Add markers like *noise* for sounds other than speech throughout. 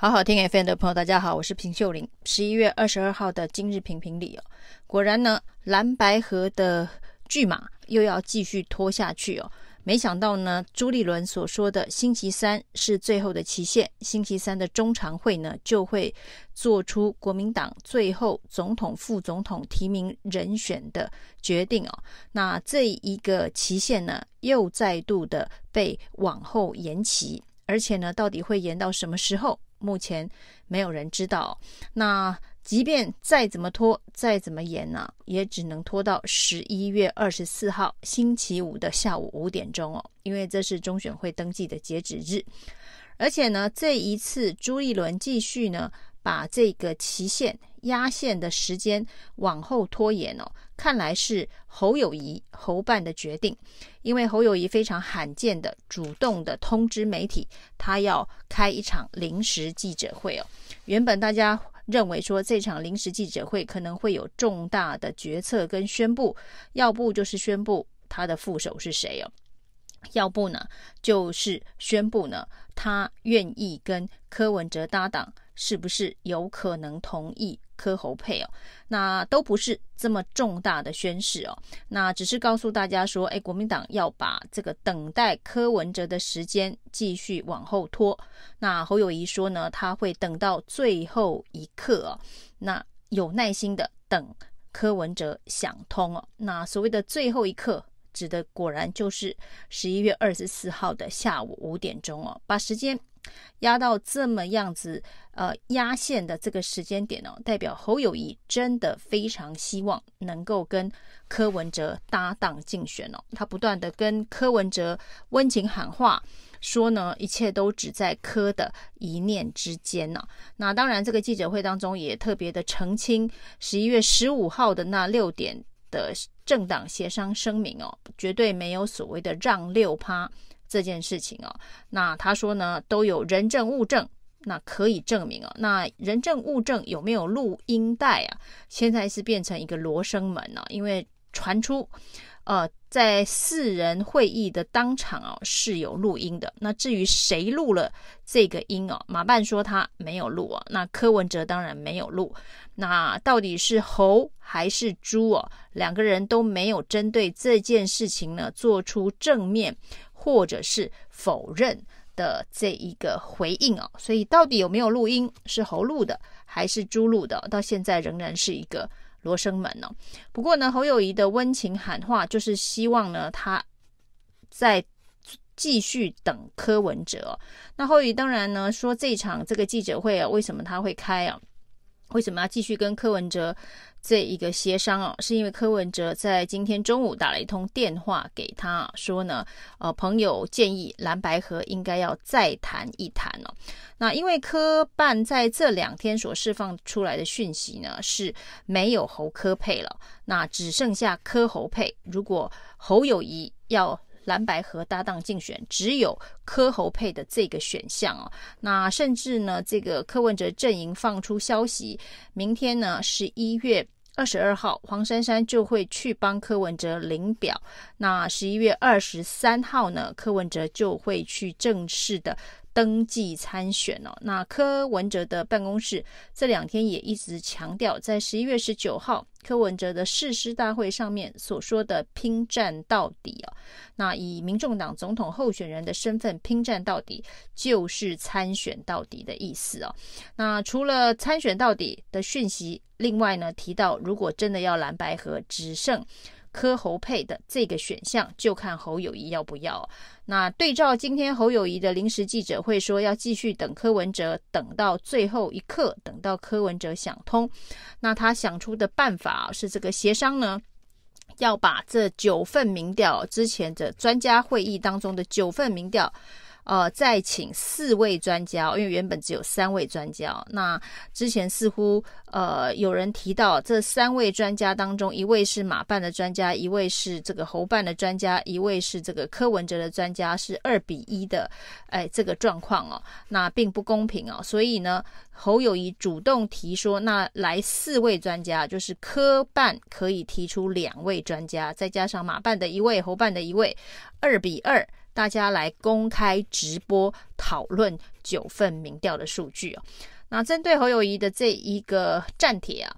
好好听 FM 的朋友，大家好，我是平秀玲。十一月二十二号的今日评评理哦，果然呢，蓝白河的剧码又要继续拖下去哦。没想到呢，朱立伦所说的星期三是最后的期限，星期三的中常会呢就会做出国民党最后总统、副总统提名人选的决定哦。那这一个期限呢，又再度的被往后延期，而且呢，到底会延到什么时候？目前没有人知道，那即便再怎么拖，再怎么延呢，也只能拖到十一月二十四号星期五的下午五点钟哦，因为这是中选会登记的截止日。而且呢，这一次朱立伦继续呢，把这个期限压线的时间往后拖延哦，看来是侯友谊侯办的决定，因为侯友谊非常罕见的主动的通知媒体，他要开一场临时记者会哦。原本大家认为说这场临时记者会可能会有重大的决策跟宣布，要不就是宣布他的副手是谁哦。要不呢，就是宣布呢，他愿意跟柯文哲搭档，是不是有可能同意柯侯配哦？那都不是这么重大的宣誓哦，那只是告诉大家说，哎，国民党要把这个等待柯文哲的时间继续往后拖。那侯友谊说呢，他会等到最后一刻哦，那有耐心的等柯文哲想通哦。那所谓的最后一刻。指的果然就是十一月二十四号的下午五点钟哦，把时间压到这么样子，呃，压线的这个时间点哦，代表侯友谊真的非常希望能够跟柯文哲搭档竞选哦，他不断的跟柯文哲温情喊话，说呢，一切都只在柯的一念之间呢。那当然，这个记者会当中也特别的澄清，十一月十五号的那六点。的政党协商声明哦，绝对没有所谓的让六趴这件事情哦。那他说呢，都有人证物证，那可以证明哦。那人证物证有没有录音带啊？现在是变成一个罗生门了，因为传出。呃，在四人会议的当场哦，是有录音的。那至于谁录了这个音哦，马办说他没有录哦，那柯文哲当然没有录。那到底是猴还是猪哦？两个人都没有针对这件事情呢做出正面或者是否认的这一个回应哦。所以到底有没有录音，是侯录的还是朱录的？到现在仍然是一个。罗生门哦，不过呢，侯友宜的温情喊话就是希望呢，他再继续等柯文哲。那侯友宜当然呢说，这场这个记者会啊，为什么他会开啊？为什么要继续跟柯文哲这一个协商哦？是因为柯文哲在今天中午打了一通电话给他，说呢，呃，朋友建议蓝白合应该要再谈一谈哦。那因为柯办在这两天所释放出来的讯息呢，是没有侯柯配了，那只剩下柯侯配。如果侯友宜要蓝白合搭档竞选，只有柯侯配的这个选项哦。那甚至呢，这个柯文哲阵营放出消息，明天呢，十一月二十二号，黄珊珊就会去帮柯文哲领表。那十一月二十三号呢，柯文哲就会去正式的。登记参选哦，那柯文哲的办公室这两天也一直强调，在十一月十九号柯文哲的誓师大会上面所说的“拼战到底”哦，那以民众党总统候选人的身份拼战到底，就是参选到底的意思哦。那除了参选到底的讯息，另外呢提到，如果真的要蓝白合，只剩。柯侯配的这个选项，就看侯友宜要不要。那对照今天侯友宜的临时记者会说，要继续等柯文哲，等到最后一刻，等到柯文哲想通。那他想出的办法是这个协商呢，要把这九份民调之前的专家会议当中的九份民调。呃，再请四位专家，因为原本只有三位专家。那之前似乎呃有人提到，这三位专家当中，一位是马办的专家，一位是这个侯办的专家，一位是这个柯文哲的专家，是二比一的，哎，这个状况哦，那并不公平哦。所以呢，侯友谊主动提说，那来四位专家，就是柯办可以提出两位专家，再加上马办的一位，侯办的一位，二比二。大家来公开直播讨论九份民调的数据哦。那针对侯友谊的这一个站帖啊，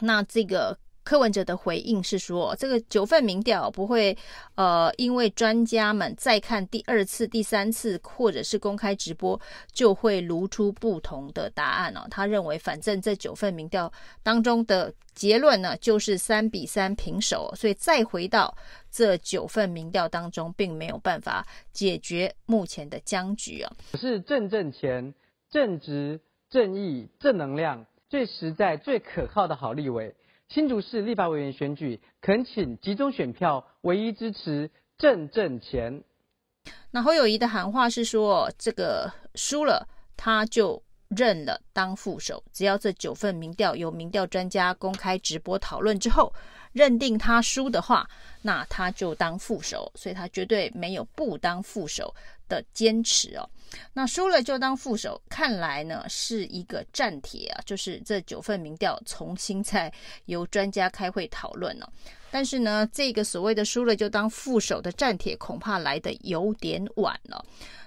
那这个。柯文哲的回应是说，这个九份民调不会，呃，因为专家们再看第二次、第三次，或者是公开直播，就会卢出不同的答案哦。他认为，反正这九份民调当中的结论呢，就是三比三平手，所以再回到这九份民调当中，并没有办法解决目前的僵局啊。是正正钱、正直、正义、正能量、最实在、最可靠的好立委。新竹市立法委员选举，恳请集中选票，唯一支持郑正前。那侯友宜的喊话是说，这个输了他就认了当副手，只要这九份民调由民调专家公开直播讨论之后，认定他输的话，那他就当副手，所以他绝对没有不当副手的坚持哦。那输了就当副手，看来呢是一个战帖啊，就是这九份民调重新再由专家开会讨论了。但是呢，这个所谓的输了就当副手的战帖，恐怕来的有点晚了。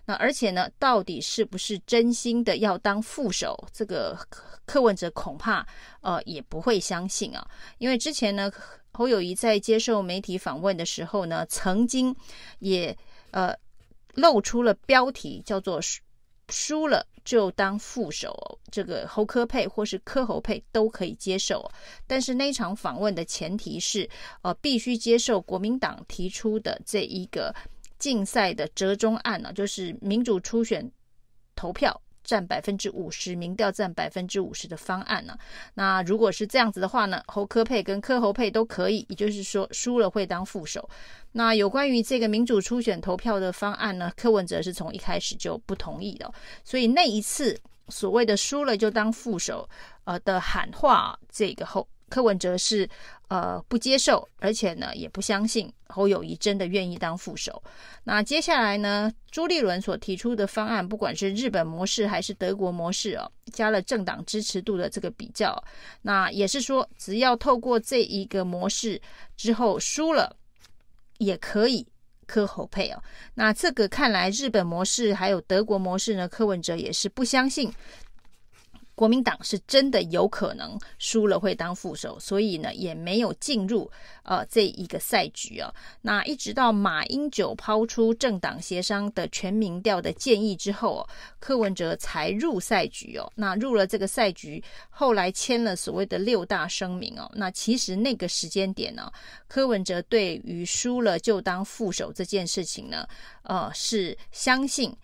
那而且呢，到底是不是真心的要当副手，这个柯文哲恐怕呃也不会相信啊，因为之前呢，侯友宜在接受媒体访问的时候呢，曾经也呃。露出了标题叫做“输了就当副手”，这个侯科佩或是柯侯佩都可以接受。但是那场访问的前提是，呃，必须接受国民党提出的这一个竞赛的折中案呢，就是民主初选投票。占百分之五十，民调占百分之五十的方案呢、那如果是这样子的话呢，侯科配跟柯侯配都可以，也就是说输了会当副手。那有关于这个民主初选投票的方案呢，柯文哲是从一开始就不同意的，所以那一次所谓的输了就当副手，呃的喊话，这个后。柯文哲是呃不接受，而且呢也不相信侯友谊真的愿意当副手。那接下来呢，朱立伦所提出的方案，不管是日本模式还是德国模式哦，加了政党支持度的这个比较，那也是说，只要透过这一个模式之后输了，也可以柯侯配哦。那这个看来日本模式还有德国模式呢，柯文哲也是不相信。国民党是真的有可能输了会当副手，所以呢也没有进入呃这一个赛局啊。那一直到马英九抛出政党协商的全民调的建议之后哦，柯文哲才入赛局哦。那入了这个赛局，后来签了所谓的六大声明哦。那其实那个时间点呢，柯文哲对于输了就当副手这件事情呢，呃是相信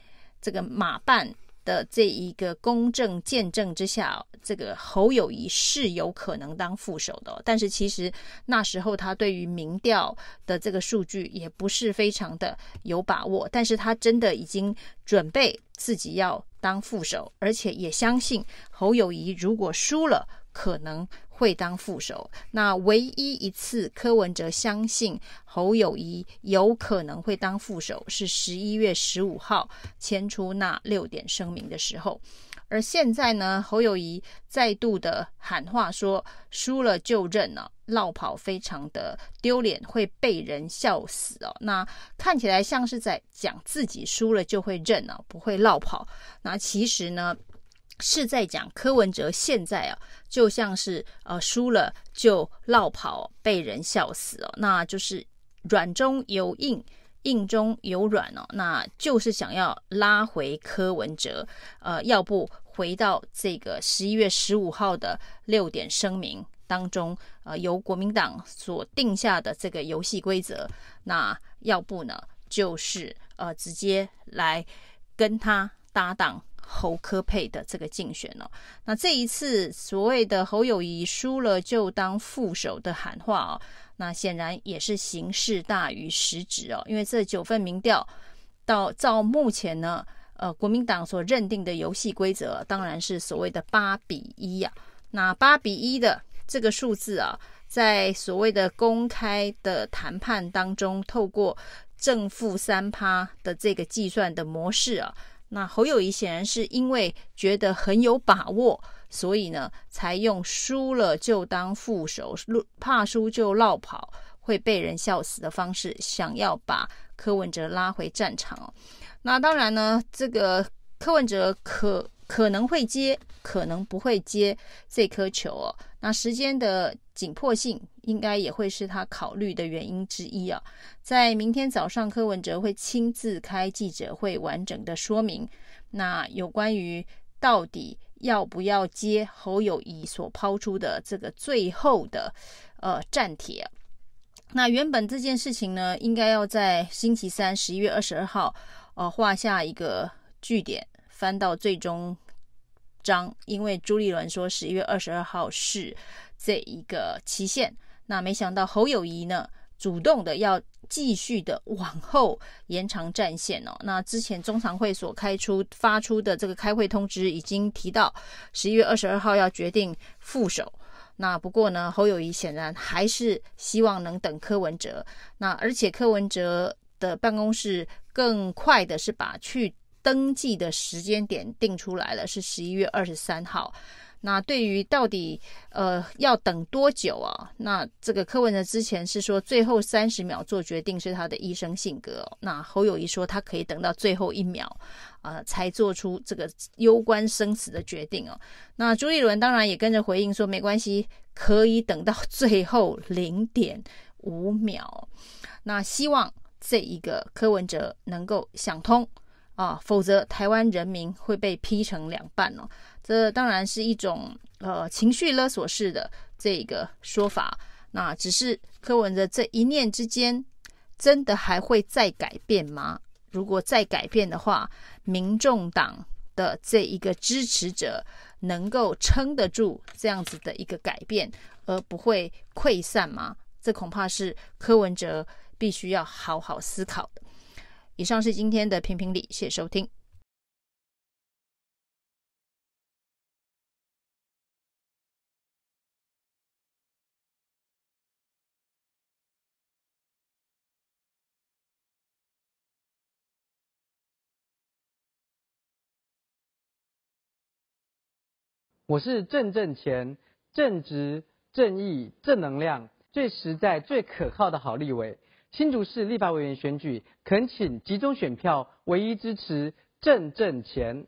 这个马办。的这一个公正见证之下，这个侯友谊是有可能当副手的。但是其实那时候他对于民调的这个数据也不是非常的有把握，但是他真的已经准备自己要当副手，而且也相信侯友谊如果输了，可能。会当副手，那唯一一次柯文哲相信侯友宜有可能会当副手，是十一月十五号签出那六点声明的时候。而现在呢，侯友宜再度的喊话说，输了就认了，落跑非常的丢脸，会被人笑死哦。那看起来像是在讲自己输了就会认了，不会落跑。那其实呢？是在讲柯文哲现在啊，就像是呃输了就落跑，被人笑死哦，那就是软中有硬，硬中有软哦，那就是想要拉回柯文哲，呃，要不回到这个十一月十五号的六点声明当中，呃，由国民党所定下的这个游戏规则，那要不呢，就是呃直接来跟他搭档。侯柯配的这个竞选哦，那这一次所谓的侯友宜输了就当副手的喊话哦，那显然也是形式大于实质哦，因为这九份民调到照目前呢，呃，国民党所认定的游戏规则当然是所谓的八比一呀，那八比一的这个数字啊，在所谓的公开的谈判当中，透过正负三趴的这个计算的模式啊。那侯友谊显然是因为觉得很有把握，所以呢，才用输了就当副手，怕输就落跑会被人笑死的方式，想要把柯文哲拉回战场。那当然呢，这个柯文哲可可能会接，可能不会接这颗球哦。那时间的紧迫性应该也会是他考虑的原因之一啊。在明天早上，柯文哲会亲自开记者会，完整的说明。那有关于到底要不要接侯友谊所抛出的这个最后的呃战帖？那原本这件事情呢，应该要在星期三十一月二十二号。呃，画下一个句点，翻到最终张，因为朱立伦说十一月二十二号是这一个期限，那没想到侯友谊呢，主动的要继续的往后延长战线哦。那之前中常会所开出发出的这个开会通知，已经提到十一月二十二号要决定副手。那不过呢，侯友谊显然还是希望能等柯文哲，那而且柯文哲的办公室。更快的是把去登记的时间点定出来了，是十一月二十三号。那对于到底呃要等多久啊？那这个柯文哲之前是说最后三十秒做决定是他的医生性格哦。那侯友谊说他可以等到最后一秒啊，才做出这个攸关生死的决定哦。那朱立伦当然也跟着回应说没关系，可以等到 *laughs* 最后零点五秒。那希望。这一个柯文哲能够想通啊，否则台湾人民会被劈成两半哦。这当然是一种呃情绪勒索式的这个说法。那只是柯文哲这一念之间，真的还会再改变吗？如果再改变的话，民众党的这一个支持者能够撑得住这样子的一个改变，而不会溃散吗？这恐怕是柯文哲。必须要好好思考的。以上是今天的评评理，谢谢收听。我是正正钱，正直、正义、正能量，最实在、最可靠的好立委。新竹市立法委员选举，恳请集中选票，唯一支持郑正干。